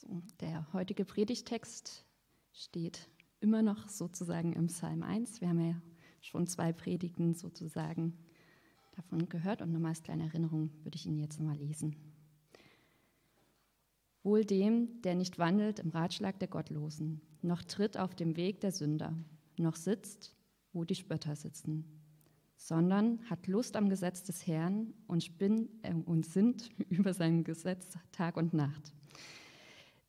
So, der heutige Predigtext steht immer noch sozusagen im Psalm 1. Wir haben ja schon zwei Predigten sozusagen davon gehört und nochmal als kleine Erinnerung würde ich ihn jetzt nochmal lesen. Wohl dem, der nicht wandelt im Ratschlag der Gottlosen, noch tritt auf dem Weg der Sünder, noch sitzt, wo die Spötter sitzen, sondern hat Lust am Gesetz des Herrn und, spinn, äh, und sinnt über sein Gesetz Tag und Nacht.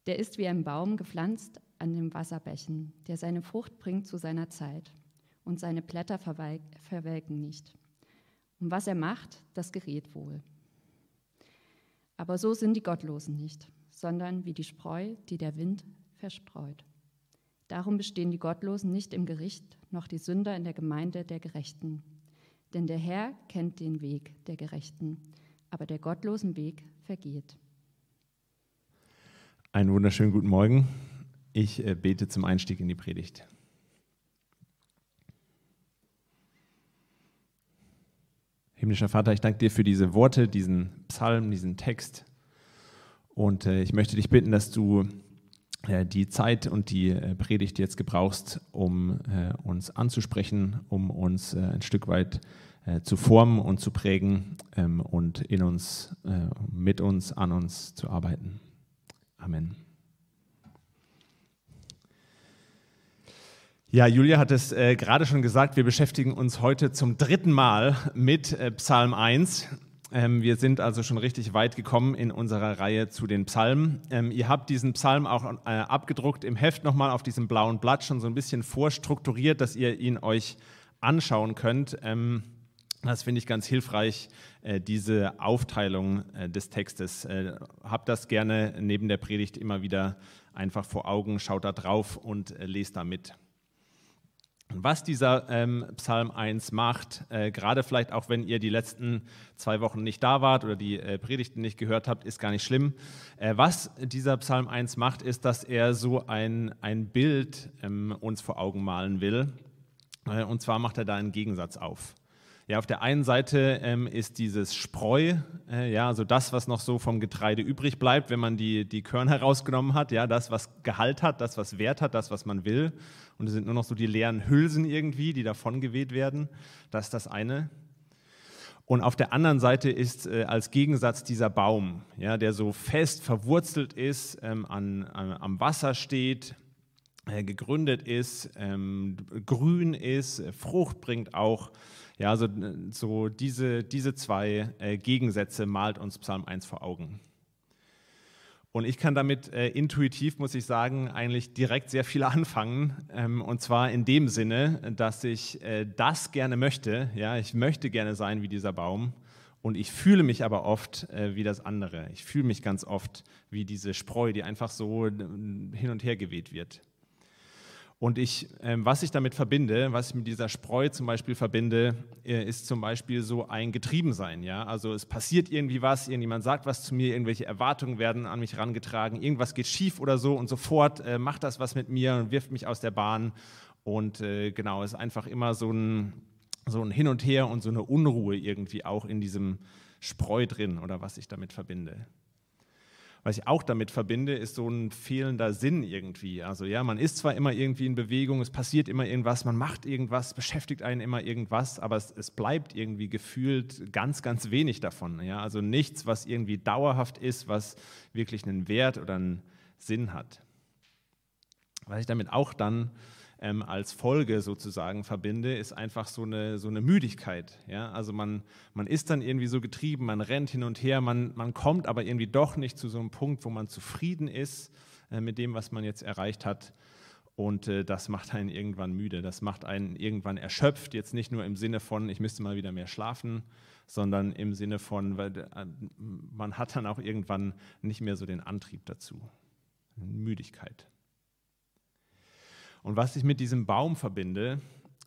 Der ist wie ein Baum gepflanzt an den Wasserbächen, der seine Frucht bringt zu seiner Zeit, und seine Blätter verwelken nicht. Und was er macht, das gerät wohl. Aber so sind die Gottlosen nicht, sondern wie die Spreu, die der Wind verstreut. Darum bestehen die Gottlosen nicht im Gericht, noch die Sünder in der Gemeinde der Gerechten. Denn der Herr kennt den Weg der Gerechten, aber der gottlosen Weg vergeht. Einen wunderschönen guten Morgen. Ich äh, bete zum Einstieg in die Predigt. Himmlischer Vater, ich danke dir für diese Worte, diesen Psalm, diesen Text. Und äh, ich möchte dich bitten, dass du äh, die Zeit und die Predigt jetzt gebrauchst, um uns anzusprechen, um uns ein Stück weit zu formen und zu prägen ähm, und in uns, mit uns, an uns zu arbeiten. Amen. Ja, Julia hat es äh, gerade schon gesagt, wir beschäftigen uns heute zum dritten Mal mit äh, Psalm 1. Ähm, wir sind also schon richtig weit gekommen in unserer Reihe zu den Psalmen. Ähm, ihr habt diesen Psalm auch äh, abgedruckt im Heft nochmal auf diesem blauen Blatt schon so ein bisschen vorstrukturiert, dass ihr ihn euch anschauen könnt. Ähm, das finde ich ganz hilfreich, äh, diese Aufteilung äh, des Textes. Äh, habt das gerne neben der Predigt immer wieder einfach vor Augen, schaut da drauf und lest da mit. Was dieser ähm, Psalm 1 macht, gerade vielleicht auch wenn ihr die letzten zwei Wochen nicht da wart oder die Predigten nicht gehört habt, ist gar nicht schlimm. Was dieser Psalm 1 macht, ist, dass er so ein, ein Bild ähm, uns vor Augen malen will. Und zwar macht er da einen Gegensatz auf. Ja, auf der einen Seite ähm, ist dieses Spreu, äh, ja, also das, was noch so vom Getreide übrig bleibt, wenn man die, die Körner herausgenommen hat, ja, das, was Gehalt hat, das, was Wert hat, das, was man will. Und es sind nur noch so die leeren Hülsen irgendwie, die davon geweht werden. Das ist das eine. Und auf der anderen Seite ist äh, als Gegensatz dieser Baum, ja, der so fest verwurzelt ist, ähm, an, an, am Wasser steht, äh, gegründet ist, ähm, grün ist, Frucht bringt auch. Ja, also so diese, diese zwei äh, Gegensätze malt uns Psalm 1 vor Augen. Und ich kann damit äh, intuitiv, muss ich sagen, eigentlich direkt sehr viel anfangen. Ähm, und zwar in dem Sinne, dass ich äh, das gerne möchte. Ja, ich möchte gerne sein wie dieser Baum. Und ich fühle mich aber oft äh, wie das andere. Ich fühle mich ganz oft wie diese Spreu, die einfach so äh, hin und her geweht wird. Und ich, ähm, was ich damit verbinde, was ich mit dieser Spreu zum Beispiel verbinde, äh, ist zum Beispiel so ein Getriebensein. Ja? Also es passiert irgendwie was, irgendjemand sagt was zu mir, irgendwelche Erwartungen werden an mich herangetragen, irgendwas geht schief oder so und sofort äh, macht das was mit mir und wirft mich aus der Bahn. Und äh, genau, es ist einfach immer so ein, so ein Hin und Her und so eine Unruhe irgendwie auch in diesem Spreu drin oder was ich damit verbinde. Was ich auch damit verbinde, ist so ein fehlender Sinn irgendwie. Also ja, man ist zwar immer irgendwie in Bewegung, es passiert immer irgendwas, man macht irgendwas, beschäftigt einen immer irgendwas, aber es, es bleibt irgendwie gefühlt ganz, ganz wenig davon. Ja? Also nichts, was irgendwie dauerhaft ist, was wirklich einen Wert oder einen Sinn hat. Was ich damit auch dann ähm, als Folge sozusagen verbinde, ist einfach so eine, so eine Müdigkeit. Ja? Also man, man ist dann irgendwie so getrieben, man rennt hin und her, man, man kommt aber irgendwie doch nicht zu so einem Punkt, wo man zufrieden ist äh, mit dem, was man jetzt erreicht hat. Und äh, das macht einen irgendwann müde, das macht einen irgendwann erschöpft, jetzt nicht nur im Sinne von, ich müsste mal wieder mehr schlafen, sondern im Sinne von, weil äh, man hat dann auch irgendwann nicht mehr so den Antrieb dazu. Müdigkeit. Und was ich mit diesem Baum verbinde,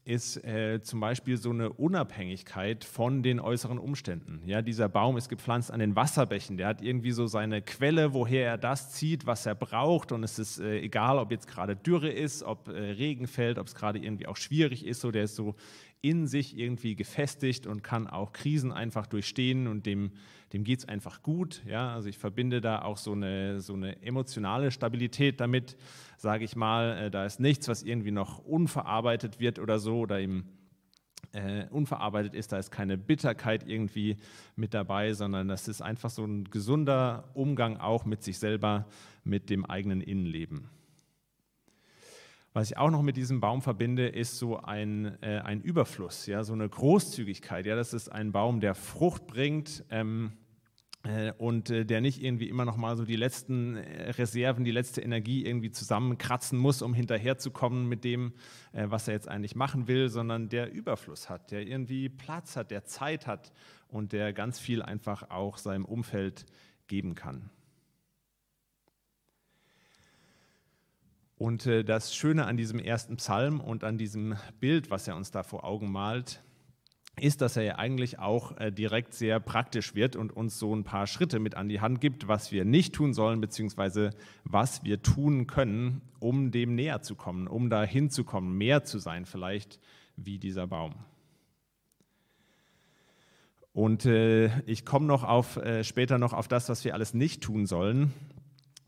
ist äh, zum Beispiel so eine Unabhängigkeit von den äußeren Umständen. Ja, dieser Baum ist gepflanzt an den Wasserbächen, der hat irgendwie so seine Quelle, woher er das zieht, was er braucht. Und es ist äh, egal, ob jetzt gerade Dürre ist, ob äh, Regen fällt, ob es gerade irgendwie auch schwierig ist, so der ist so in sich irgendwie gefestigt und kann auch Krisen einfach durchstehen und dem, dem geht es einfach gut. Ja? Also ich verbinde da auch so eine, so eine emotionale Stabilität damit, sage ich mal. Äh, da ist nichts, was irgendwie noch unverarbeitet wird oder so oder eben äh, unverarbeitet ist. Da ist keine Bitterkeit irgendwie mit dabei, sondern das ist einfach so ein gesunder Umgang auch mit sich selber, mit dem eigenen Innenleben. Was ich auch noch mit diesem Baum verbinde, ist so ein, äh, ein Überfluss, ja, so eine Großzügigkeit. Ja, das ist ein Baum, der Frucht bringt ähm, äh, und äh, der nicht irgendwie immer noch mal so die letzten äh, Reserven, die letzte Energie irgendwie zusammenkratzen muss, um hinterherzukommen mit dem, äh, was er jetzt eigentlich machen will, sondern der Überfluss hat, der irgendwie Platz hat, der Zeit hat und der ganz viel einfach auch seinem Umfeld geben kann. Und äh, das Schöne an diesem ersten Psalm und an diesem Bild, was er uns da vor Augen malt, ist, dass er ja eigentlich auch äh, direkt sehr praktisch wird und uns so ein paar Schritte mit an die Hand gibt, was wir nicht tun sollen, beziehungsweise was wir tun können, um dem näher zu kommen, um da hinzukommen, mehr zu sein vielleicht wie dieser Baum. Und äh, ich komme noch auf, später noch auf das, was wir alles nicht tun sollen.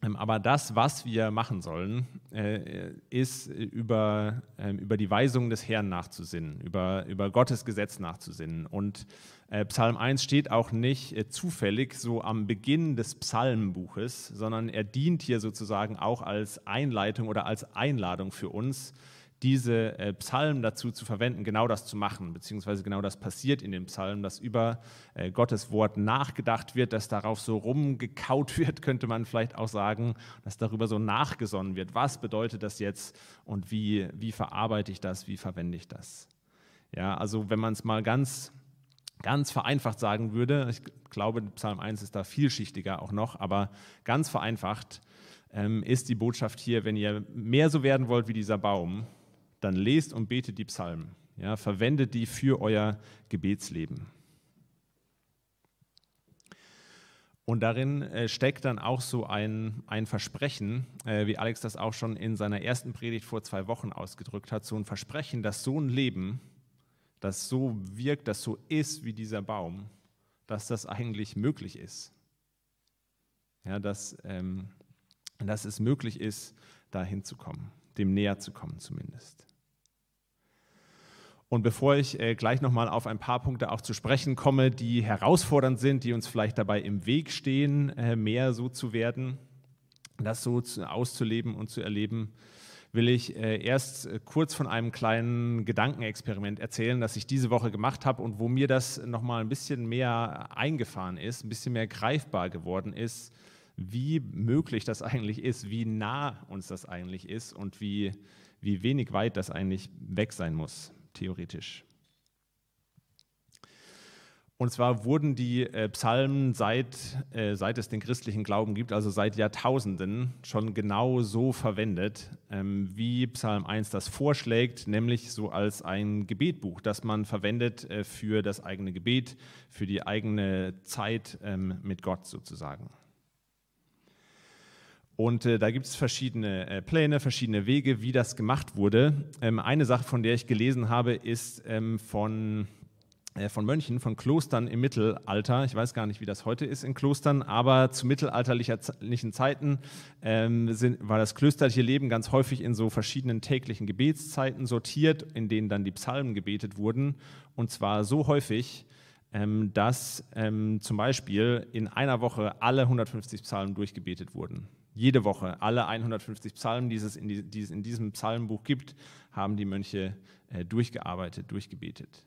Ähm, aber das, was wir machen sollen, äh, ist über, ähm, über die Weisungen des Herrn nachzusinnen, über, über Gottes Gesetz nachzusinnen. Und äh, Psalm 1 steht auch nicht äh, zufällig so am Beginn des Psalmbuches, sondern er dient hier sozusagen auch als Einleitung oder als Einladung für uns, diese äh, Psalmen dazu zu verwenden, genau das zu machen, beziehungsweise genau das passiert in den Psalmen, dass über äh, Gottes Wort nachgedacht wird, dass darauf so rumgekaut wird, könnte man vielleicht auch sagen, dass darüber so nachgesonnen wird. Was bedeutet das jetzt und wie, wie verarbeite ich das, wie verwende ich das? Ja, also wenn man es mal ganz, ganz vereinfacht sagen würde, ich glaube, Psalm 1 ist da vielschichtiger auch noch, aber ganz vereinfacht ähm, ist die Botschaft hier, wenn ihr mehr so werden wollt wie dieser Baum, dann lest und betet die Psalmen. Ja, verwendet die für euer Gebetsleben. Und darin äh, steckt dann auch so ein, ein Versprechen, äh, wie Alex das auch schon in seiner ersten Predigt vor zwei Wochen ausgedrückt hat, so ein Versprechen, dass so ein Leben, das so wirkt, das so ist wie dieser Baum, dass das eigentlich möglich ist. Ja, dass, ähm, dass es möglich ist, da hinzukommen, dem näher zu kommen zumindest. Und bevor ich äh, gleich nochmal auf ein paar Punkte auch zu sprechen komme, die herausfordernd sind, die uns vielleicht dabei im Weg stehen, äh, mehr so zu werden, das so zu, auszuleben und zu erleben, will ich äh, erst äh, kurz von einem kleinen Gedankenexperiment erzählen, das ich diese Woche gemacht habe und wo mir das nochmal ein bisschen mehr eingefahren ist, ein bisschen mehr greifbar geworden ist, wie möglich das eigentlich ist, wie nah uns das eigentlich ist und wie, wie wenig weit das eigentlich weg sein muss theoretisch. Und zwar wurden die äh, Psalmen seit, äh, seit es den christlichen Glauben gibt, also seit Jahrtausenden, schon genau so verwendet, ähm, wie Psalm 1 das vorschlägt, nämlich so als ein Gebetbuch, das man verwendet äh, für das eigene Gebet, für die eigene Zeit ähm, mit Gott sozusagen. Und äh, da gibt es verschiedene äh, Pläne, verschiedene Wege, wie das gemacht wurde. Ähm, eine Sache, von der ich gelesen habe, ist ähm, von, äh, von Mönchen, von Klostern im Mittelalter. Ich weiß gar nicht, wie das heute ist in Klostern, aber zu mittelalterlichen Zeiten ähm, sind, war das klösterliche Leben ganz häufig in so verschiedenen täglichen Gebetszeiten sortiert, in denen dann die Psalmen gebetet wurden. Und zwar so häufig, ähm, dass ähm, zum Beispiel in einer Woche alle 150 Psalmen durchgebetet wurden. Jede Woche, alle 150 Psalmen, die es in, die, es in diesem Psalmbuch gibt, haben die Mönche äh, durchgearbeitet, durchgebetet.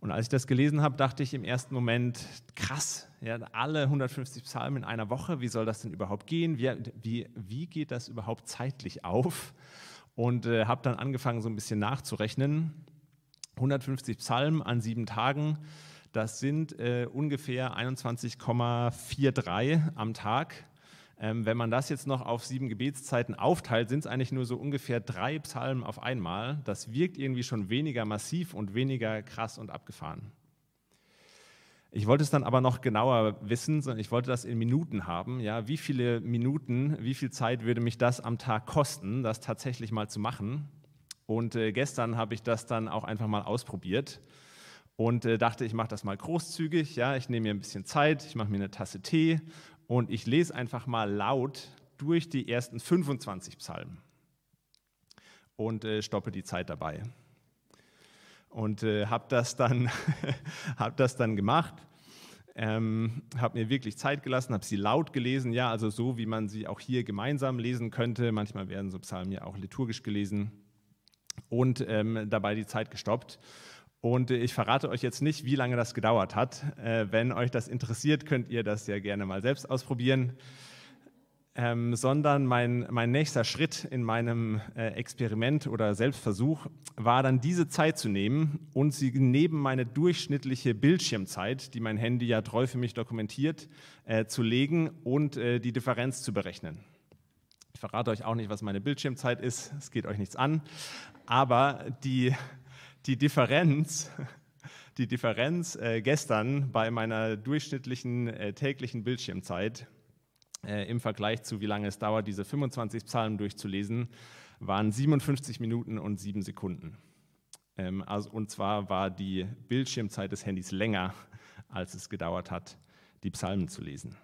Und als ich das gelesen habe, dachte ich im ersten Moment, krass, ja, alle 150 Psalmen in einer Woche, wie soll das denn überhaupt gehen? Wie, wie, wie geht das überhaupt zeitlich auf? Und äh, habe dann angefangen, so ein bisschen nachzurechnen. 150 Psalmen an sieben Tagen, das sind äh, ungefähr 21,43 am Tag. Ähm, wenn man das jetzt noch auf sieben Gebetszeiten aufteilt, sind es eigentlich nur so ungefähr drei Psalmen auf einmal. Das wirkt irgendwie schon weniger massiv und weniger krass und abgefahren. Ich wollte es dann aber noch genauer wissen, sondern ich wollte das in Minuten haben. Ja, wie viele Minuten, wie viel Zeit würde mich das am Tag kosten, das tatsächlich mal zu machen? Und äh, gestern habe ich das dann auch einfach mal ausprobiert und äh, dachte, ich mache das mal großzügig. Ja, ich nehme mir ein bisschen Zeit, ich mache mir eine Tasse Tee und ich lese einfach mal laut durch die ersten 25 Psalmen und äh, stoppe die Zeit dabei. Und äh, habe das, dann hab das dann gemacht, ähm, habe mir wirklich Zeit gelassen, habe sie laut gelesen, ja, also so, wie man sie auch hier gemeinsam lesen könnte. Manchmal werden so Psalmen ja auch liturgisch gelesen und ähm, dabei die Zeit gestoppt. Und äh, ich verrate euch jetzt nicht, wie lange das gedauert hat. Äh, wenn euch das interessiert, könnt ihr das ja gerne mal selbst ausprobieren ähm, sondern mein, mein nächster Schritt in meinem äh, Experiment oder Selbstversuch war dann diese Zeit zu nehmen und sie neben meine durchschnittliche Bildschirmzeit, die mein Handy ja treu für mich dokumentiert, äh, zu legen und äh, die Differenz zu berechnen. Ich verrate euch auch nicht, was meine Bildschirmzeit ist, es geht euch nichts an, aber die, die Differenz, die Differenz äh, gestern bei meiner durchschnittlichen äh, täglichen Bildschirmzeit äh, im Vergleich zu wie lange es dauert, diese 25 Psalmen durchzulesen, waren 57 Minuten und 7 Sekunden. Ähm, also, und zwar war die Bildschirmzeit des Handys länger, als es gedauert hat, die Psalmen zu lesen.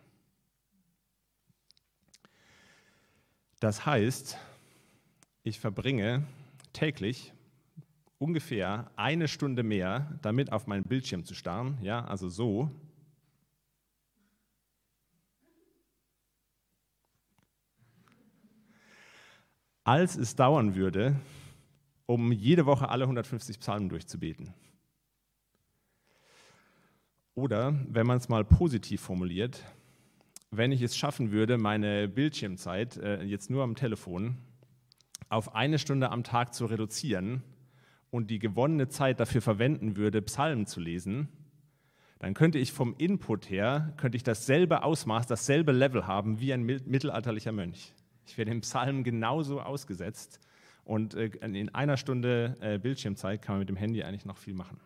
Das heißt, ich verbringe täglich ungefähr eine Stunde mehr damit auf meinen Bildschirm zu starren, ja, also so, als es dauern würde, um jede Woche alle 150 Psalmen durchzubeten. Oder, wenn man es mal positiv formuliert, wenn ich es schaffen würde, meine Bildschirmzeit äh, jetzt nur am Telefon auf eine Stunde am Tag zu reduzieren und die gewonnene Zeit dafür verwenden würde, Psalmen zu lesen, dann könnte ich vom Input her, könnte ich dasselbe Ausmaß, dasselbe Level haben wie ein mittelalterlicher Mönch. Ich werde im Psalm genauso ausgesetzt. Und äh, in einer Stunde äh, Bildschirmzeit kann man mit dem Handy eigentlich noch viel machen.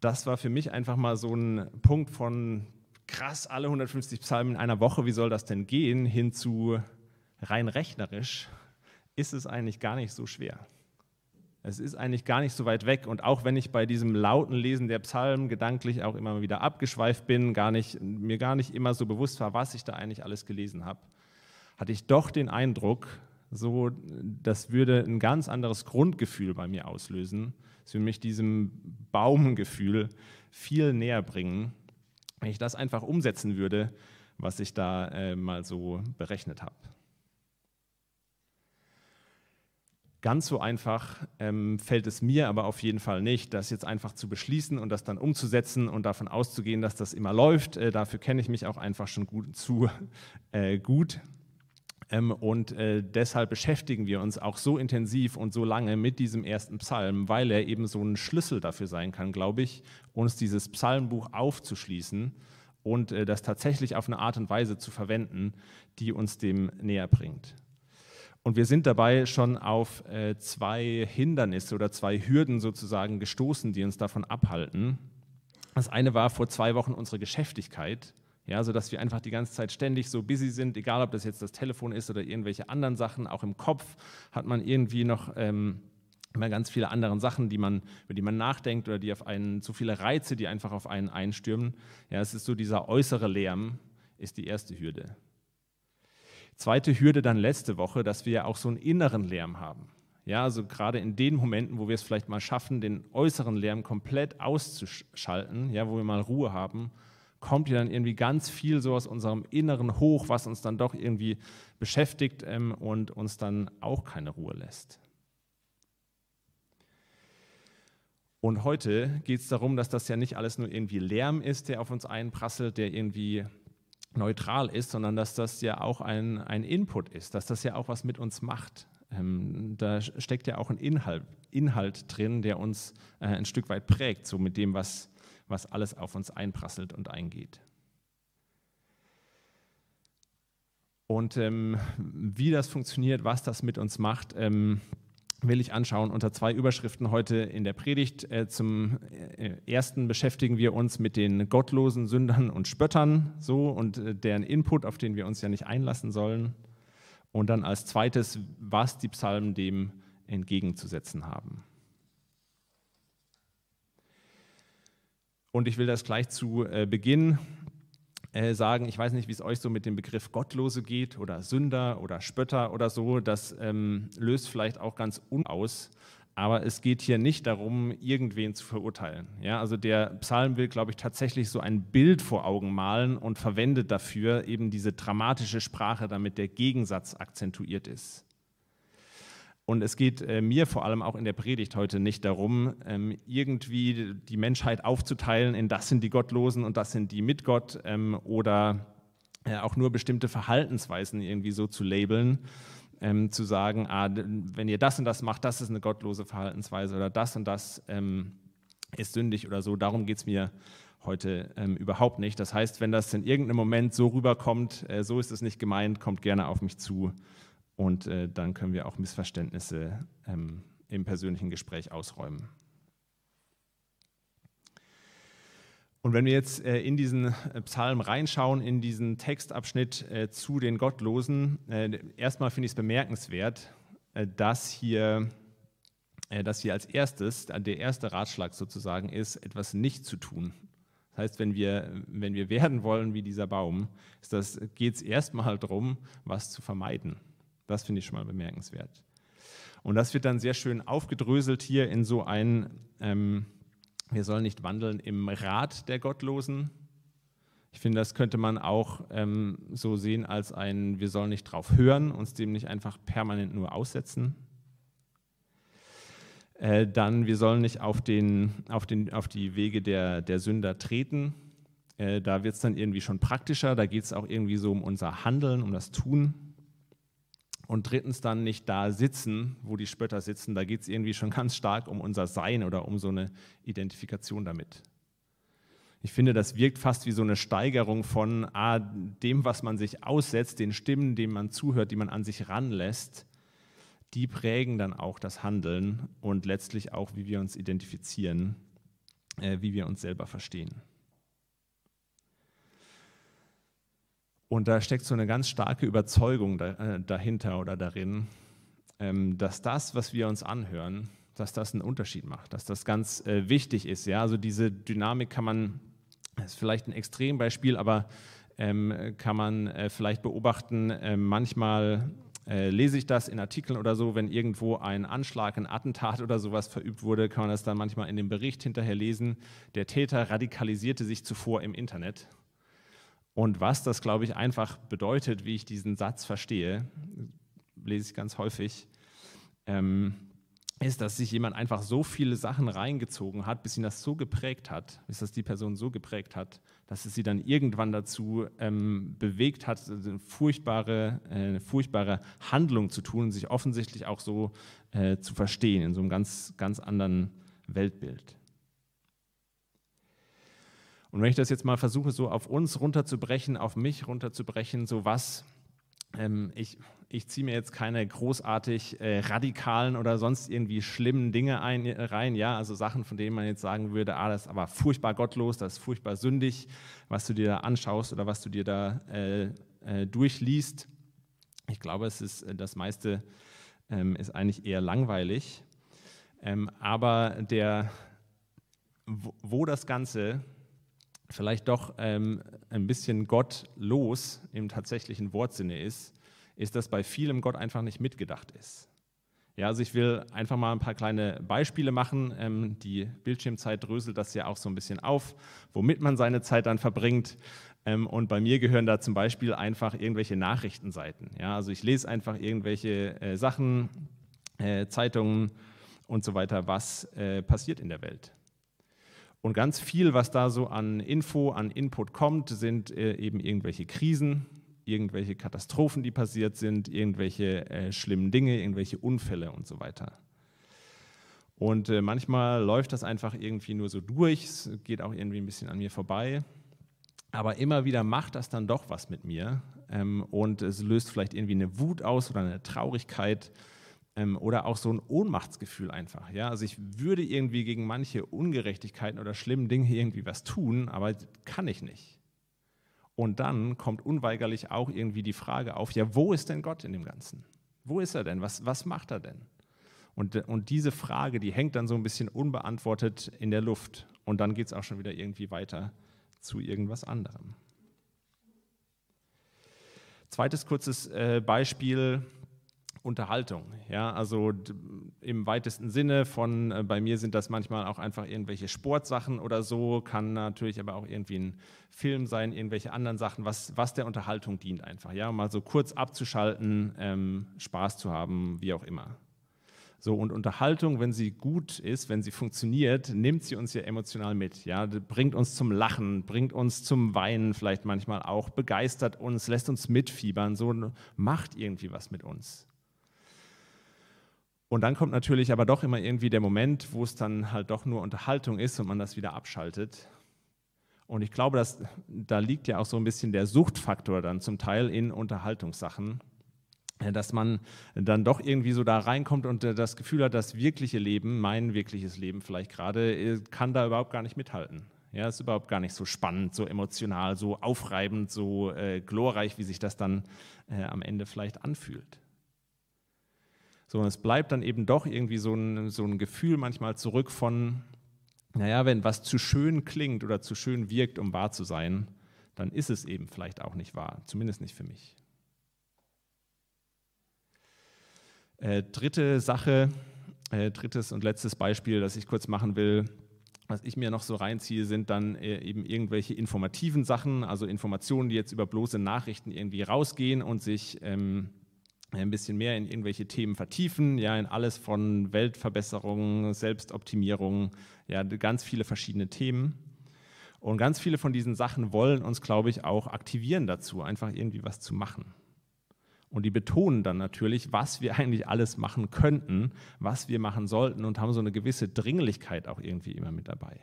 Das war für mich einfach mal so ein Punkt von krass, alle 150 Psalmen in einer Woche, wie soll das denn gehen, hin zu rein rechnerisch, ist es eigentlich gar nicht so schwer. Es ist eigentlich gar nicht so weit weg. Und auch wenn ich bei diesem lauten Lesen der Psalmen gedanklich auch immer wieder abgeschweift bin, gar nicht, mir gar nicht immer so bewusst war, was ich da eigentlich alles gelesen habe, hatte ich doch den Eindruck, so, das würde ein ganz anderes Grundgefühl bei mir auslösen. Es würde mich diesem Baumgefühl viel näher bringen, wenn ich das einfach umsetzen würde, was ich da äh, mal so berechnet habe. Ganz so einfach ähm, fällt es mir aber auf jeden Fall nicht, das jetzt einfach zu beschließen und das dann umzusetzen und davon auszugehen, dass das immer läuft. Äh, dafür kenne ich mich auch einfach schon gut, zu äh, gut. Ähm, und äh, deshalb beschäftigen wir uns auch so intensiv und so lange mit diesem ersten Psalm, weil er eben so ein Schlüssel dafür sein kann, glaube ich, uns dieses Psalmbuch aufzuschließen und äh, das tatsächlich auf eine Art und Weise zu verwenden, die uns dem näher bringt. Und wir sind dabei schon auf äh, zwei Hindernisse oder zwei Hürden sozusagen gestoßen, die uns davon abhalten. Das eine war vor zwei Wochen unsere Geschäftigkeit, ja, sodass wir einfach die ganze Zeit ständig so busy sind, egal ob das jetzt das Telefon ist oder irgendwelche anderen Sachen. Auch im Kopf hat man irgendwie noch ähm, immer ganz viele andere Sachen, die man, über die man nachdenkt oder die auf einen, zu viele Reize, die einfach auf einen einstürmen. Ja, es ist so dieser äußere Lärm, ist die erste Hürde. Zweite Hürde dann letzte Woche, dass wir ja auch so einen inneren Lärm haben. Ja, also gerade in den Momenten, wo wir es vielleicht mal schaffen, den äußeren Lärm komplett auszuschalten, ja, wo wir mal Ruhe haben, kommt ja dann irgendwie ganz viel so aus unserem Inneren hoch, was uns dann doch irgendwie beschäftigt ähm, und uns dann auch keine Ruhe lässt. Und heute geht es darum, dass das ja nicht alles nur irgendwie Lärm ist, der auf uns einprasselt, der irgendwie neutral ist, sondern dass das ja auch ein, ein Input ist, dass das ja auch was mit uns macht. Ähm, da steckt ja auch ein Inhalt, Inhalt drin, der uns äh, ein Stück weit prägt, so mit dem, was, was alles auf uns einprasselt und eingeht. Und ähm, wie das funktioniert, was das mit uns macht, ähm, will ich anschauen unter zwei Überschriften heute in der Predigt. Äh, zum äh, ersten beschäftigen wir uns mit den gottlosen Sündern und Spöttern so und äh, deren Input, auf den wir uns ja nicht einlassen sollen. Und dann als zweites, was die Psalmen dem entgegenzusetzen haben. Und ich will das gleich zu Beginn äh, sagen, ich weiß nicht, wie es euch so mit dem Begriff Gottlose geht oder Sünder oder Spötter oder so, das ähm, löst vielleicht auch ganz un aus. Aber es geht hier nicht darum, irgendwen zu verurteilen. Ja, also der Psalm will, glaube ich, tatsächlich so ein Bild vor Augen malen und verwendet dafür eben diese dramatische Sprache, damit der Gegensatz akzentuiert ist. Und es geht äh, mir vor allem auch in der Predigt heute nicht darum, ähm, irgendwie die Menschheit aufzuteilen in das sind die Gottlosen und das sind die mit Gott ähm, oder äh, auch nur bestimmte Verhaltensweisen irgendwie so zu labeln, ähm, zu sagen, ah, wenn ihr das und das macht, das ist eine gottlose Verhaltensweise oder das und das ähm, ist sündig oder so. Darum geht es mir heute ähm, überhaupt nicht. Das heißt, wenn das in irgendeinem Moment so rüberkommt, äh, so ist es nicht gemeint, kommt gerne auf mich zu und äh, dann können wir auch Missverständnisse ähm, im persönlichen Gespräch ausräumen. Und wenn wir jetzt äh, in diesen äh, Psalm reinschauen, in diesen Textabschnitt äh, zu den Gottlosen, äh, erstmal finde ich es bemerkenswert, äh, dass hier, dass hier als erstes, der erste Ratschlag sozusagen ist, etwas nicht zu tun. Das heißt, wenn wir, wenn wir werden wollen wie dieser Baum, geht es erstmal darum, was zu vermeiden. Das finde ich schon mal bemerkenswert. Und das wird dann sehr schön aufgedröselt hier in so ein, ähm, wir sollen nicht wandeln im Rat der Gottlosen. Ich finde, das könnte man auch ähm, so sehen als ein, wir sollen nicht drauf hören, uns dem nicht einfach permanent nur aussetzen. Äh, dann, wir sollen nicht auf, den, auf, den, auf die Wege der, der Sünder treten. Äh, da wird es dann irgendwie schon praktischer, da geht es auch irgendwie so um unser Handeln, um das Tun. Und drittens dann nicht da sitzen, wo die Spötter sitzen. Da geht es irgendwie schon ganz stark um unser Sein oder um so eine Identifikation damit. Ich finde, das wirkt fast wie so eine Steigerung von ah, dem, was man sich aussetzt, den Stimmen, denen man zuhört, die man an sich ranlässt. Die prägen dann auch das Handeln und letztlich auch, wie wir uns identifizieren, äh, wie wir uns selber verstehen. Und da steckt so eine ganz starke Überzeugung äh, dahinter oder darin, ähm, dass das, was wir uns anhören, dass das einen Unterschied macht, dass das ganz äh, wichtig ist. Ja? Also diese Dynamik kann man, das ist vielleicht ein Extrembeispiel, aber ähm, kann man äh, vielleicht beobachten, manchmal lese ich das in Artikeln oder so, wenn irgendwo ein Anschlag, ein Attentat oder sowas verübt wurde, kann man das dann manchmal in dem Bericht hinterher lesen. Der Täter radikalisierte sich zuvor im Internet und was das, glaube ich, einfach bedeutet, wie ich diesen Satz verstehe, lese ich ganz häufig, ähm, ist, dass sich jemand einfach so viele Sachen reingezogen hat, bis ihn das so geprägt hat, bis das die Person so geprägt hat, dass es sie dann irgendwann dazu ähm, bewegt hat, eine furchtbare, äh, eine furchtbare Handlung zu tun, sich offensichtlich auch so äh, zu verstehen, in so einem ganz, ganz anderen Weltbild. Und wenn ich das jetzt mal versuche, so auf uns runterzubrechen, auf mich runterzubrechen, so was, ähm, ich, ich ziehe mir jetzt keine großartig äh, radikalen oder sonst irgendwie schlimmen Dinge ein, äh, rein, ja, also Sachen, von denen man jetzt sagen würde, ah, das ist aber furchtbar gottlos, das ist furchtbar sündig, was du dir da anschaust oder was du dir da äh, äh, durchliest. Ich glaube, es ist äh, das meiste ähm, ist eigentlich eher langweilig. Ähm, aber der, wo, wo das Ganze vielleicht doch ähm, ein bisschen gottlos im tatsächlichen Wortsinne ist, ist, dass bei vielem Gott einfach nicht mitgedacht ist. Ja, also ich will einfach mal ein paar kleine Beispiele machen. Ähm, die Bildschirmzeit dröselt das ja auch so ein bisschen auf, womit man seine Zeit dann verbringt. Ähm, und bei mir gehören da zum Beispiel einfach irgendwelche Nachrichtenseiten. Ja, also ich lese einfach irgendwelche äh, Sachen, äh, Zeitungen und so weiter, was äh, passiert in der Welt. Und ganz viel, was da so an Info, an Input kommt, sind äh, eben irgendwelche Krisen, irgendwelche Katastrophen, die passiert sind, irgendwelche äh, schlimmen Dinge, irgendwelche Unfälle und so weiter. Und äh, manchmal läuft das einfach irgendwie nur so durch, es geht auch irgendwie ein bisschen an mir vorbei. Aber immer wieder macht das dann doch was mit mir ähm, und es löst vielleicht irgendwie eine Wut aus oder eine Traurigkeit ähm, oder auch so ein Ohnmachtsgefühl einfach. Ja? Also ich würde irgendwie gegen manche Ungerechtigkeiten oder schlimmen Dinge irgendwie was tun, aber kann ich nicht. Und dann kommt unweigerlich auch irgendwie die Frage auf, ja, wo ist denn Gott in dem Ganzen? Wo ist er denn? Was, was macht er denn? Und, und diese Frage, die hängt dann so ein bisschen unbeantwortet in der Luft. Und dann geht es auch schon wieder irgendwie weiter zu irgendwas anderem. Zweites kurzes äh, Beispiel, Unterhaltung. Ja, also im weitesten Sinne von, äh, bei mir sind das manchmal auch einfach irgendwelche Sportsachen oder so, kann natürlich aber auch irgendwie ein Film sein, irgendwelche anderen Sachen, was, was der Unterhaltung dient einfach. Ja, mal so kurz abzuschalten, ähm, Spaß zu haben, wie auch immer. So, und Unterhaltung, wenn sie gut ist, wenn sie funktioniert, nimmt sie uns ja emotional mit. Ja, bringt uns zum Lachen, bringt uns zum Weinen vielleicht manchmal auch, begeistert uns, lässt uns mitfiebern, so macht irgendwie was mit uns. Und dann kommt natürlich aber doch immer irgendwie der Moment, wo es dann halt doch nur Unterhaltung ist und man das wieder abschaltet. Und ich glaube, dass, da liegt ja auch so ein bisschen der Suchtfaktor dann zum Teil in Unterhaltungssachen dass man dann doch irgendwie so da reinkommt und äh, das Gefühl hat, das wirkliche Leben, mein wirkliches Leben vielleicht gerade, äh, kann da überhaupt gar nicht mithalten. Ja, ist überhaupt gar nicht so spannend, so emotional, so aufreibend, so äh, glorreich, wie sich das dann äh, am Ende vielleicht anfühlt. So, und es bleibt dann eben doch irgendwie so ein, so ein Gefühl manchmal zurück von, naja, wenn was zu schön klingt oder zu schön wirkt, um wahr zu sein, dann ist es eben vielleicht auch nicht wahr, zumindest nicht für mich. Äh, dritte Sache, äh, drittes und letztes Beispiel, das ich kurz machen will, was ich mir noch so reinziehe, sind dann äh, eben irgendwelche informativen Sachen, also Informationen, die jetzt über bloße Nachrichten irgendwie rausgehen und sich ähm, ein bisschen mehr in irgendwelche Themen vertiefen, ja, in alles von Weltverbesserung, Selbstoptimierung, ja, ganz viele verschiedene Themen. Und ganz viele von diesen Sachen wollen uns, glaube ich, auch aktivieren dazu, einfach irgendwie was zu machen. Und die betonen dann natürlich, was wir eigentlich alles machen könnten, was wir machen sollten und haben so eine gewisse Dringlichkeit auch irgendwie immer mit dabei.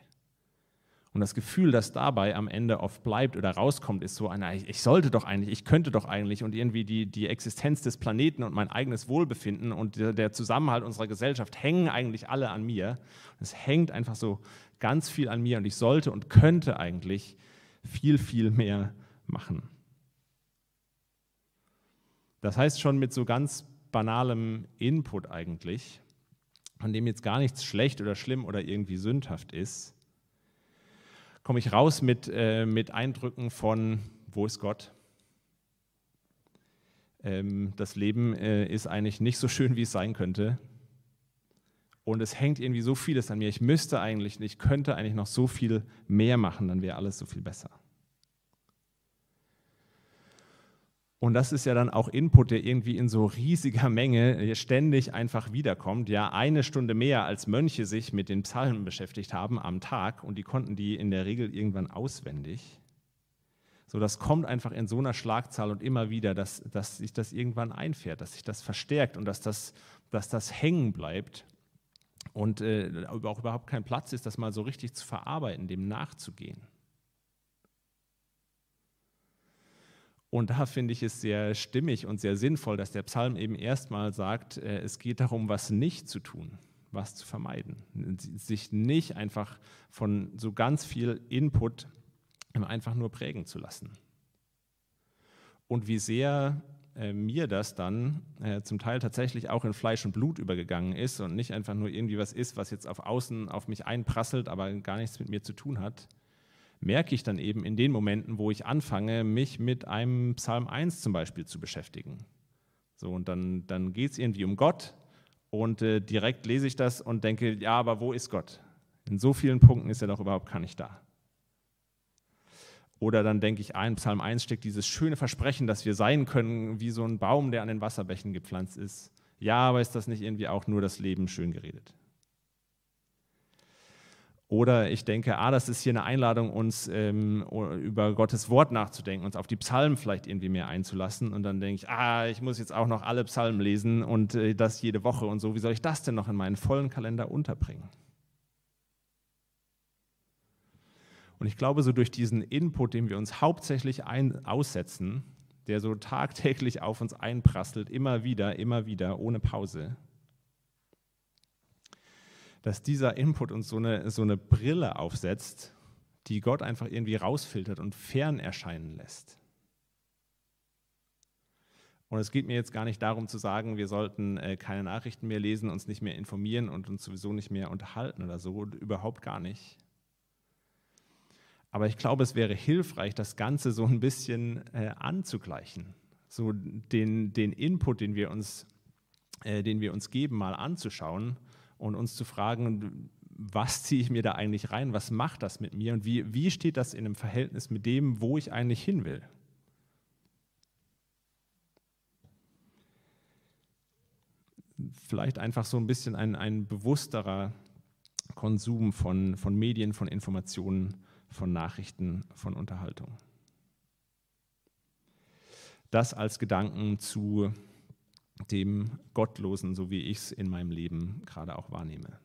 Und das Gefühl, das dabei am Ende oft bleibt oder rauskommt, ist so einer, ich sollte doch eigentlich, ich könnte doch eigentlich und irgendwie die, die Existenz des Planeten und mein eigenes Wohlbefinden und der, der Zusammenhalt unserer Gesellschaft hängen eigentlich alle an mir. Es hängt einfach so ganz viel an mir und ich sollte und könnte eigentlich viel, viel mehr machen. Das heißt schon mit so ganz banalem Input eigentlich, von dem jetzt gar nichts schlecht oder schlimm oder irgendwie sündhaft ist, komme ich raus mit, äh, mit Eindrücken von, wo ist Gott? Ähm, das Leben äh, ist eigentlich nicht so schön, wie es sein könnte. Und es hängt irgendwie so vieles an mir. Ich müsste eigentlich, ich könnte eigentlich noch so viel mehr machen, dann wäre alles so viel besser. Und das ist ja dann auch Input, der irgendwie in so riesiger Menge ständig einfach wiederkommt. Ja, eine Stunde mehr als Mönche sich mit den Psalmen beschäftigt haben am Tag und die konnten die in der Regel irgendwann auswendig. So, das kommt einfach in so einer Schlagzahl und immer wieder, dass, dass sich das irgendwann einfährt, dass sich das verstärkt und dass das, dass das hängen bleibt und äh, auch überhaupt kein Platz ist, das mal so richtig zu verarbeiten, dem nachzugehen. Und da finde ich es sehr stimmig und sehr sinnvoll, dass der Psalm eben erstmal sagt, äh, es geht darum, was nicht zu tun, was zu vermeiden. Sich nicht einfach von so ganz viel Input einfach nur prägen zu lassen. Und wie sehr äh, mir das dann äh, zum Teil tatsächlich auch in Fleisch und Blut übergegangen ist und nicht einfach nur irgendwie was ist, was jetzt auf außen auf mich einprasselt, aber gar nichts mit mir zu tun hat, merke ich dann eben in den Momenten, wo ich anfange, mich mit einem Psalm 1 zum Beispiel zu beschäftigen. So, und dann, dann geht es irgendwie um Gott und äh, direkt lese ich das und denke, ja, aber wo ist Gott? In so vielen Punkten ist er doch überhaupt gar nicht da. Oder dann denke ich, ein Psalm 1 steckt dieses schöne Versprechen, dass wir sein können wie so ein Baum, der an den Wasserbächen gepflanzt ist. Ja, aber ist das nicht irgendwie auch nur das Leben schön geredet? Oder ich denke, ah, das ist hier eine Einladung, uns ähm, über Gottes Wort nachzudenken, uns auf die Psalmen vielleicht irgendwie mehr einzulassen. Und dann denke ich, ah, ich muss jetzt auch noch alle Psalmen lesen und äh, das jede Woche und so. Wie soll ich das denn noch in meinen vollen Kalender unterbringen? Und ich glaube, so durch diesen Input, den wir uns hauptsächlich ein aussetzen, der so tagtäglich auf uns einprasselt, immer wieder, immer wieder, ohne Pause, dass dieser Input uns so eine, so eine Brille aufsetzt, die Gott einfach irgendwie rausfiltert und fern erscheinen lässt. Und es geht mir jetzt gar nicht darum zu sagen, wir sollten äh, keine Nachrichten mehr lesen, uns nicht mehr informieren und uns sowieso nicht mehr unterhalten oder so, überhaupt gar nicht. Aber ich glaube, es wäre hilfreich, das Ganze so ein bisschen äh, anzugleichen, so den, den Input, den wir, uns, äh, den wir uns geben, mal anzuschauen und uns zu fragen, was ziehe ich mir da eigentlich rein, was macht das mit mir und wie, wie steht das in einem Verhältnis mit dem, wo ich eigentlich hin will. vielleicht einfach so ein bisschen ein, ein bewussterer Konsum von, von Medien, von Informationen, von Nachrichten, von Unterhaltung. Das als Gedanken zu dem Gottlosen, so wie ich es in meinem Leben gerade auch wahrnehme.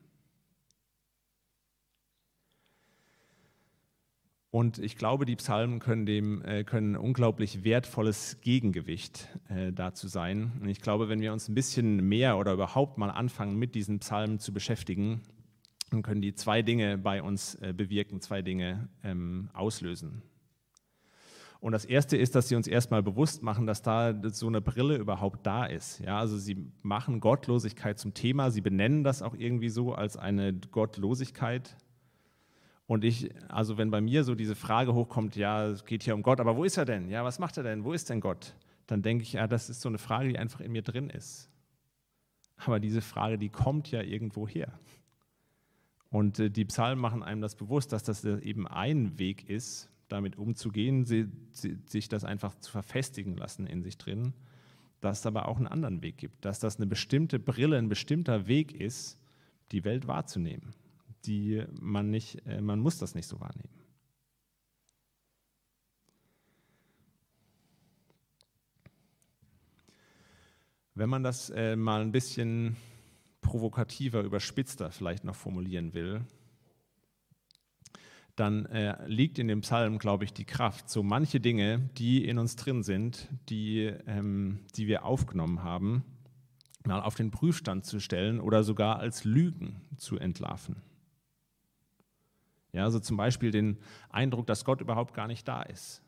Und ich glaube, die Psalmen können, dem, äh, können ein unglaublich wertvolles Gegengewicht äh, dazu sein. Und ich glaube, wenn wir uns ein bisschen mehr oder überhaupt mal anfangen, mit diesen Psalmen zu beschäftigen, dann können die zwei Dinge bei uns äh, bewirken, zwei Dinge ähm, auslösen. Und das erste ist, dass sie uns erstmal bewusst machen, dass da so eine Brille überhaupt da ist. Ja, also sie machen Gottlosigkeit zum Thema, sie benennen das auch irgendwie so als eine Gottlosigkeit, und ich, also wenn bei mir so diese Frage hochkommt, ja, es geht hier um Gott, aber wo ist er denn? Ja, was macht er denn? Wo ist denn Gott? Dann denke ich, ja, das ist so eine Frage, die einfach in mir drin ist. Aber diese Frage, die kommt ja irgendwo her. Und äh, die Psalmen machen einem das bewusst, dass das eben ein Weg ist, damit umzugehen, sie, sie, sich das einfach zu verfestigen lassen in sich drin, dass es aber auch einen anderen Weg gibt, dass das eine bestimmte Brille, ein bestimmter Weg ist, die Welt wahrzunehmen die man nicht, äh, man muss das nicht so wahrnehmen. Wenn man das äh, mal ein bisschen provokativer, überspitzter vielleicht noch formulieren will, dann äh, liegt in dem Psalm, glaube ich, die Kraft, so manche Dinge, die in uns drin sind, die, ähm, die wir aufgenommen haben, mal auf den Prüfstand zu stellen oder sogar als Lügen zu entlarven. Ja, also zum Beispiel den Eindruck, dass Gott überhaupt gar nicht da ist.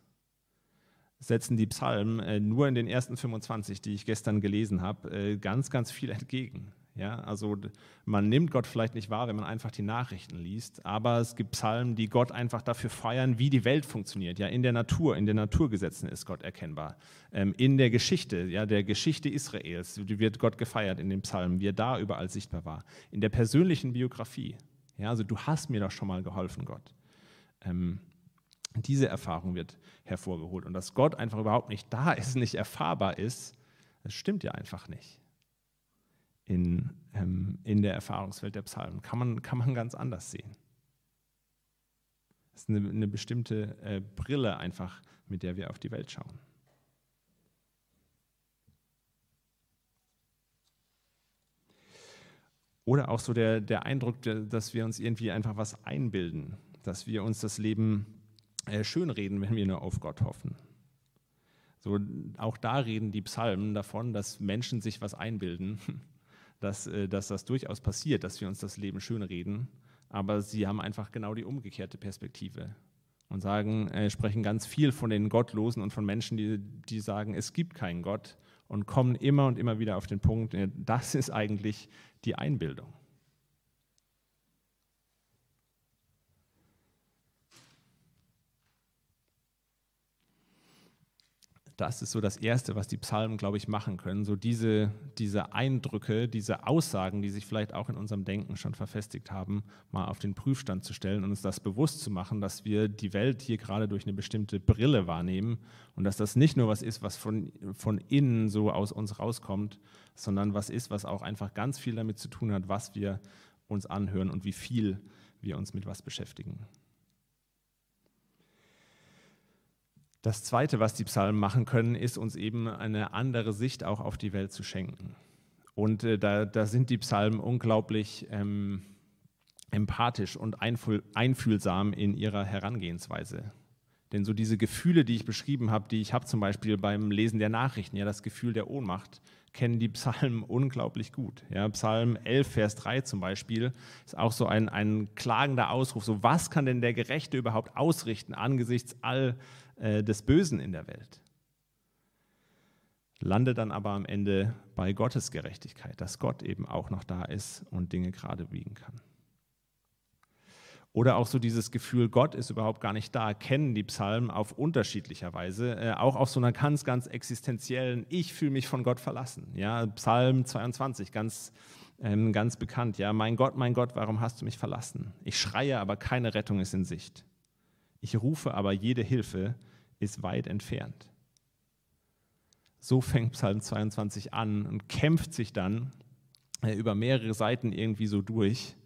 Setzen die Psalmen äh, nur in den ersten 25, die ich gestern gelesen habe, äh, ganz, ganz viel entgegen. Ja, also man nimmt Gott vielleicht nicht wahr, wenn man einfach die Nachrichten liest, aber es gibt Psalmen, die Gott einfach dafür feiern, wie die Welt funktioniert. Ja, in der Natur, in den Naturgesetzen ist Gott erkennbar. Ähm, in der Geschichte, ja, der Geschichte Israels wird Gott gefeiert in den Psalmen, wie er da überall sichtbar war. In der persönlichen Biografie, ja, also du hast mir doch schon mal geholfen, Gott. Ähm, diese Erfahrung wird hervorgeholt. Und dass Gott einfach überhaupt nicht da ist, nicht erfahrbar ist, das stimmt ja einfach nicht. In, ähm, in der Erfahrungswelt der Psalmen kann man, kann man ganz anders sehen. Das ist eine, eine bestimmte äh, Brille einfach, mit der wir auf die Welt schauen. Oder auch so der, der Eindruck, dass wir uns irgendwie einfach was einbilden, dass wir uns das Leben äh, schönreden, wenn wir nur auf Gott hoffen. So, auch da reden die Psalmen davon, dass Menschen sich was einbilden, dass, äh, dass das durchaus passiert, dass wir uns das Leben schönreden, aber sie haben einfach genau die umgekehrte Perspektive und sagen, äh, sprechen ganz viel von den Gottlosen und von Menschen, die, die sagen, es gibt keinen Gott und kommen immer und immer wieder auf den Punkt, äh, das ist eigentlich die Einbildung. Das ist so das Erste, was die Psalmen, glaube ich, machen können. So diese, diese Eindrücke, diese Aussagen, die sich vielleicht auch in unserem Denken schon verfestigt haben, mal auf den Prüfstand zu stellen und uns das bewusst zu machen, dass wir die Welt hier gerade durch eine bestimmte Brille wahrnehmen und dass das nicht nur was ist, was von, von innen so aus uns rauskommt, sondern was ist, was auch einfach ganz viel damit zu tun hat, was wir uns anhören und wie viel wir uns mit was beschäftigen. Das Zweite, was die Psalmen machen können, ist uns eben eine andere Sicht auch auf die Welt zu schenken. Und äh, da, da, sind die Psalmen unglaublich ähm, empathisch und einfühl einfühlsam in ihrer Herangehensweise. Denn so diese Gefühle, die ich beschrieben habe, die ich habe zum Beispiel beim Lesen der Nachrichten, ja das Gefühl der Ohnmacht, kennen die Psalmen unglaublich gut. Ja, Psalm 11, Vers 3 zum Beispiel ist auch so ein, ein klagender Ausruf. So, was kann denn der Gerechte überhaupt ausrichten angesichts all äh, des Bösen in der Welt? Landet dann aber am Ende bei Gottes Gerechtigkeit, dass Gott eben auch noch da ist und Dinge gerade biegen kann. Oder auch so dieses Gefühl, Gott ist überhaupt gar nicht da, kennen die Psalmen auf unterschiedlicher Weise, äh, auch auf so einer ganz, ganz existenziellen, ich fühle mich von Gott verlassen. Ja, Psalm 22, ganz, ähm, ganz bekannt. Ja, mein Gott, mein Gott, warum hast du mich verlassen? Ich schreie, aber keine Rettung ist in Sicht. Ich rufe, aber jede Hilfe ist weit entfernt. So fängt Psalm 22 an und kämpft sich dann äh, über mehrere Seiten irgendwie so durch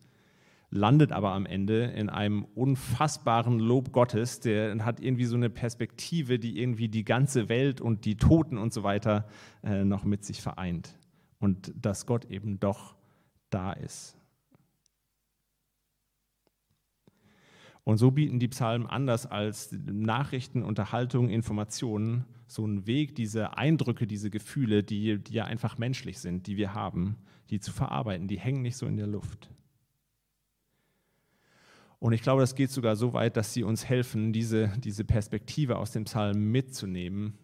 landet aber am Ende in einem unfassbaren Lob Gottes, der hat irgendwie so eine Perspektive, die irgendwie die ganze Welt und die Toten und so weiter äh, noch mit sich vereint. Und dass Gott eben doch da ist. Und so bieten die Psalmen anders als Nachrichten, Unterhaltung, Informationen so einen Weg, diese Eindrücke, diese Gefühle, die, die ja einfach menschlich sind, die wir haben, die zu verarbeiten, die hängen nicht so in der Luft. Und ich glaube, das geht sogar so weit, dass sie uns helfen, diese, diese Perspektive aus dem Psalm mitzunehmen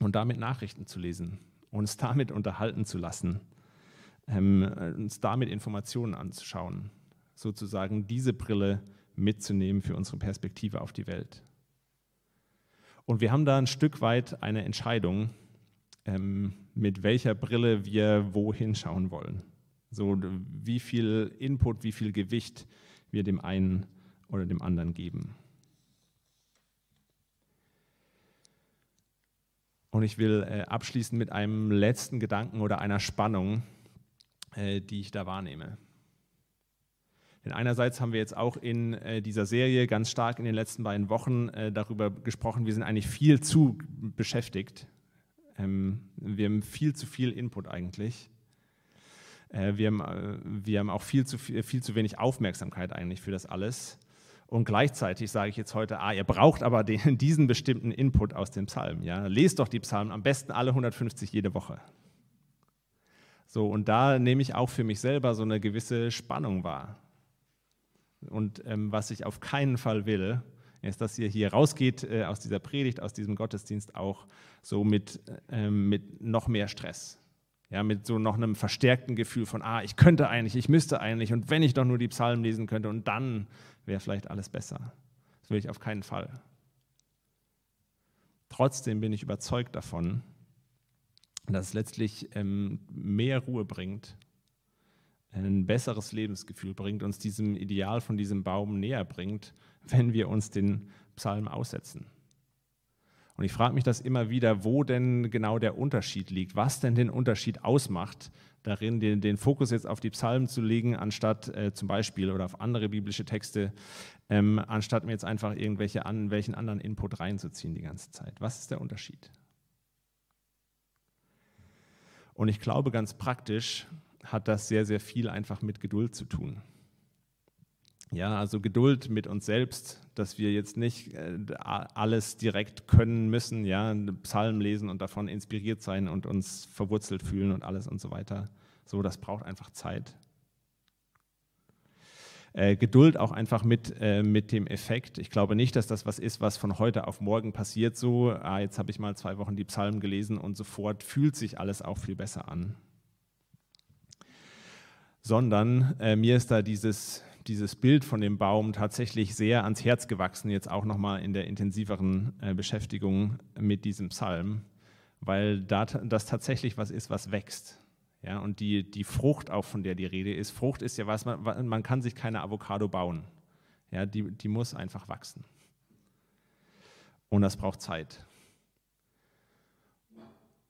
und damit Nachrichten zu lesen, uns damit unterhalten zu lassen, ähm, uns damit Informationen anzuschauen, sozusagen diese Brille mitzunehmen für unsere Perspektive auf die Welt. Und wir haben da ein Stück weit eine Entscheidung, ähm, mit welcher Brille wir wohin schauen wollen. So wie viel Input, wie viel Gewicht wir dem einen oder dem anderen geben. Und ich will äh, abschließen mit einem letzten Gedanken oder einer Spannung, äh, die ich da wahrnehme. Denn einerseits haben wir jetzt auch in äh, dieser Serie ganz stark in den letzten beiden Wochen darüber gesprochen, wir sind eigentlich viel zu beschäftigt. Ähm, wir haben viel zu viel Input eigentlich. Äh, wir haben, äh, wir haben auch viel zu, viel zu wenig Aufmerksamkeit eigentlich für das alles. Und gleichzeitig sage ich jetzt heute, ah, ihr braucht aber den, diesen bestimmten Input aus dem Psalm. Ja? Lest doch die Psalmen, am besten alle 150 jede Woche. So, und da nehme ich auch für mich selber so eine gewisse Spannung wahr. Und ähm, was ich auf keinen Fall will, ist, dass ihr hier rausgeht äh, aus dieser Predigt, aus diesem Gottesdienst auch so mit, äh, mit noch mehr Stress. Ja, mit so noch einem verstärkten Gefühl von, ah, ich könnte eigentlich, ich müsste eigentlich und wenn ich doch nur die Psalmen lesen könnte und dann wäre vielleicht alles besser. Das will ich auf keinen Fall. Trotzdem bin ich überzeugt davon, dass es letztlich ähm, mehr Ruhe bringt, ein besseres Lebensgefühl bringt, uns diesem Ideal von diesem Baum näher bringt, wenn wir uns den Psalm aussetzen. Und ich frage mich das immer wieder, wo denn genau der Unterschied liegt, was denn den Unterschied ausmacht, darin den, den Fokus jetzt auf die Psalmen zu legen, anstatt äh, zum Beispiel oder auf andere biblische Texte, ähm, anstatt mir jetzt einfach irgendwelche an, welchen anderen Input reinzuziehen die ganze Zeit. Was ist der Unterschied? Und ich glaube, ganz praktisch hat das sehr, sehr viel einfach mit Geduld zu tun. Ja, also Geduld mit uns selbst, dass wir jetzt nicht äh, alles direkt können müssen, ja, Psalmen lesen und davon inspiriert sein und uns verwurzelt fühlen und alles und so weiter. So, das braucht einfach Zeit. Äh, Geduld auch einfach mit, äh, mit dem Effekt. Ich glaube nicht, dass das was ist, was von heute auf morgen passiert. So, ah, jetzt habe ich mal zwei Wochen die Psalmen gelesen und sofort fühlt sich alles auch viel besser an. Sondern äh, mir ist da dieses dieses Bild von dem Baum tatsächlich sehr ans Herz gewachsen, jetzt auch nochmal in der intensiveren äh, Beschäftigung mit diesem Psalm, weil das tatsächlich was ist, was wächst. Ja, und die, die Frucht auch, von der die Rede ist, Frucht ist ja was, man, man kann sich keine Avocado bauen. Ja, die, die muss einfach wachsen. Und das braucht Zeit.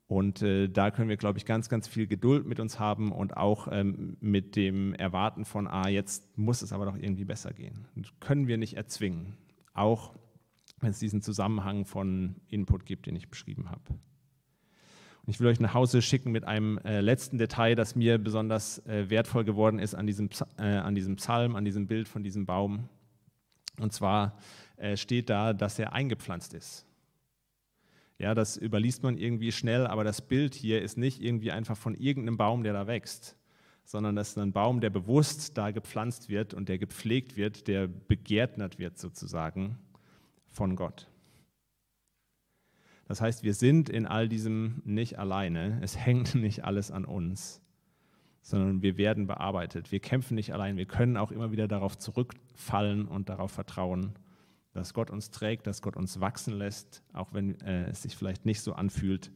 Und äh, da können wir, glaube ich, ganz, ganz viel Geduld mit uns haben und auch ähm, mit dem Erwarten von, ah, jetzt muss es aber doch irgendwie besser gehen. Das können wir nicht erzwingen, auch wenn es diesen Zusammenhang von Input gibt, den ich beschrieben habe. Und ich will euch nach Hause schicken mit einem äh, letzten Detail, das mir besonders äh, wertvoll geworden ist an diesem, äh, an diesem Psalm, an diesem Bild von diesem Baum. Und zwar äh, steht da, dass er eingepflanzt ist. Ja, das überliest man irgendwie schnell, aber das Bild hier ist nicht irgendwie einfach von irgendeinem Baum, der da wächst, sondern das ist ein Baum, der bewusst da gepflanzt wird und der gepflegt wird, der begärtnet wird sozusagen von Gott. Das heißt, wir sind in all diesem nicht alleine. Es hängt nicht alles an uns, sondern wir werden bearbeitet. Wir kämpfen nicht allein. Wir können auch immer wieder darauf zurückfallen und darauf vertrauen, dass Gott uns trägt, dass Gott uns wachsen lässt, auch wenn äh, es sich vielleicht nicht so anfühlt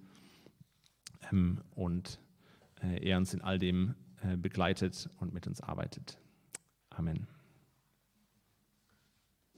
ähm, und äh, er uns in all dem äh, begleitet und mit uns arbeitet. Amen.